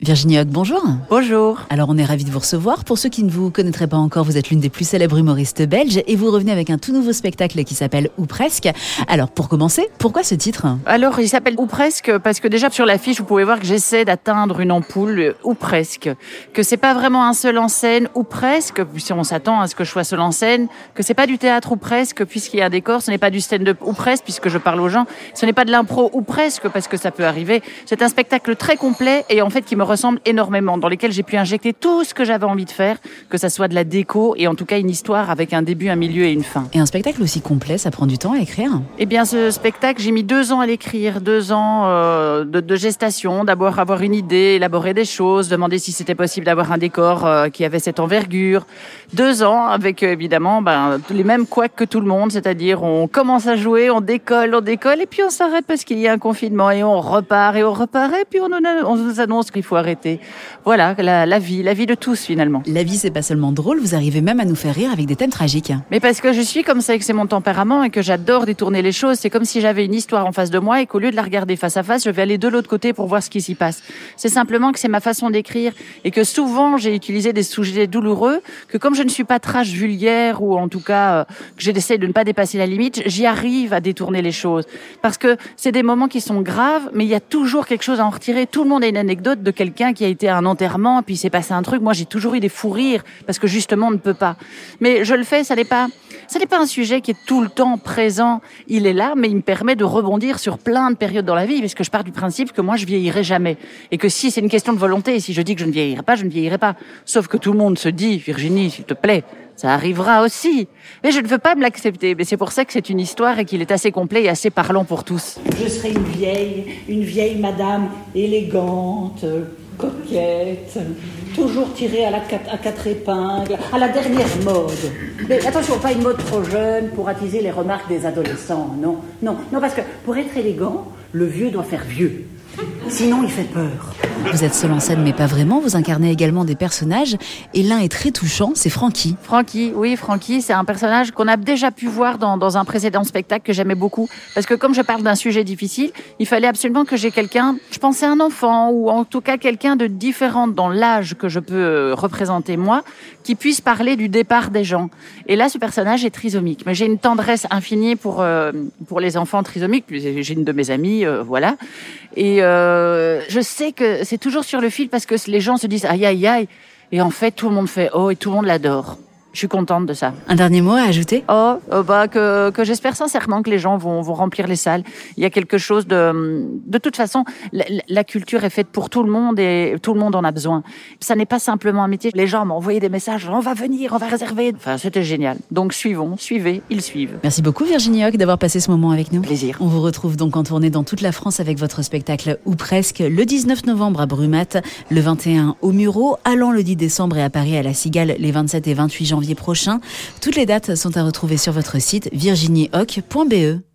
Virginie Hoc, bonjour. Bonjour. Alors on est ravis de vous recevoir. Pour ceux qui ne vous connaîtraient pas encore, vous êtes l'une des plus célèbres humoristes belges et vous revenez avec un tout nouveau spectacle qui s'appelle Ou presque. Alors pour commencer, pourquoi ce titre? Alors il s'appelle Ou presque parce que déjà sur l'affiche vous pouvez voir que j'essaie d'atteindre une ampoule ou presque, que c'est pas vraiment un seul en scène ou presque, si on s'attend à ce que je sois seul en scène, que c'est pas du théâtre ou presque puisqu'il y a un décor, ce n'est pas du stand-up ou presque puisque je parle aux gens, ce n'est pas de l'impro ou presque parce que ça peut arriver. C'est un spectacle très complet et en fait qui me ressemble énormément, dans lesquels j'ai pu injecter tout ce que j'avais envie de faire, que ça soit de la déco et en tout cas une histoire avec un début, un milieu et une fin. Et un spectacle aussi complet, ça prend du temps à écrire? Eh bien, ce spectacle, j'ai mis deux ans à l'écrire, deux ans euh, de, gestation. D'abord avoir une idée, élaborer des choses, demander si c'était possible d'avoir un décor euh, qui avait cette envergure. Deux ans avec euh, évidemment ben, les mêmes couacs que tout le monde, c'est-à-dire on commence à jouer, on décolle, on décolle et puis on s'arrête parce qu'il y a un confinement et on repart et on repart et puis on, on nous annonce qu'il faut arrêter. Voilà, la, vie, la vie de tous finalement. La vie, c'est pas seulement drôle, vous arrivez même à nous faire rire avec des thèmes tragiques. Mais parce que je suis comme ça et que c'est mon tempérament et que j'adore détourner les choses. C'est comme si j'avais une histoire en face de moi et qu'au lieu de la regarder face à face, je vais aller de l'autre côté pour voir ce qui s'y passe. C'est simplement que c'est ma façon d'écrire et que souvent j'ai utilisé des sujets douloureux, que comme je ne suis pas trash vulgaire ou en tout cas euh, que j'essaie de ne pas dépasser la limite, j'y arrive à détourner les choses. Parce que c'est des moments qui sont graves, mais il y a toujours quelque chose à en retirer. Tout le monde a une anecdote de quelqu'un qui a été à un enterrement, puis c'est passé un truc. Moi, j'ai toujours eu des fous rires parce que justement, on ne peut pas. Mais je le fais, ça n'est pas, ça n'est pas un sujet qui est tout le temps présent. Il est là, mais il me permet de rebondir sur plein de périodes dans la vie, parce que je pars du principe que moi, je vieillirai jamais. Et que si c'est une question de volonté, si je dis que je ne vieillirai pas, je ne vieillirai pas. Sauf que tout le monde se dit, Virginie, s'il te plaît, ça arrivera aussi. Mais je ne veux pas me l'accepter. Mais c'est pour ça que c'est une histoire et qu'il est assez complet et assez parlant pour tous. Je serai une vieille, une vieille madame élégante, coquette, toujours tirée à, la quatre épingles, à la dernière mode. Mais attention, pas une mode trop jeune pour attiser les remarques des adolescents, non, non, non, parce que pour être élégant, le vieux doit faire vieux. Sinon, il fait peur. Vous êtes seul en scène, mais pas vraiment. Vous incarnez également des personnages. Et l'un est très touchant, c'est Francky. Francky, oui, Francky, c'est un personnage qu'on a déjà pu voir dans, dans un précédent spectacle que j'aimais beaucoup. Parce que comme je parle d'un sujet difficile, il fallait absolument que j'ai quelqu'un, je pensais un enfant, ou en tout cas quelqu'un de différent dans l'âge que je peux euh, représenter moi, qui puisse parler du départ des gens. Et là, ce personnage est trisomique. Mais j'ai une tendresse infinie pour, euh, pour les enfants trisomiques. J'ai une de mes amies, euh, voilà. Et euh, je sais que c'est toujours sur le fil parce que les gens se disent aïe aïe aïe. Et en fait, tout le monde fait oh et tout le monde l'adore. Je suis contente de ça. Un dernier mot à ajouter? Oh, oh bah que, que j'espère sincèrement que les gens vont, vont remplir les salles. Il y a quelque chose de... De toute façon, la, culture est faite pour tout le monde et tout le monde en a besoin. Ça n'est pas simplement un métier. Les gens m'ont envoyé des messages, on va venir, on va réserver. Enfin, c'était génial. Donc suivons, suivez, ils suivent. Merci beaucoup Virginie Hoc d'avoir passé ce moment avec nous. Plaisir. On vous retrouve donc en tournée dans toute la France avec votre spectacle ou presque le 19 novembre à Brumat, le 21 au Muro, allant le 10 décembre et à Paris à la Cigale les 27 et 28 janvier prochains. Toutes les dates sont à retrouver sur votre site virginiehoc.be.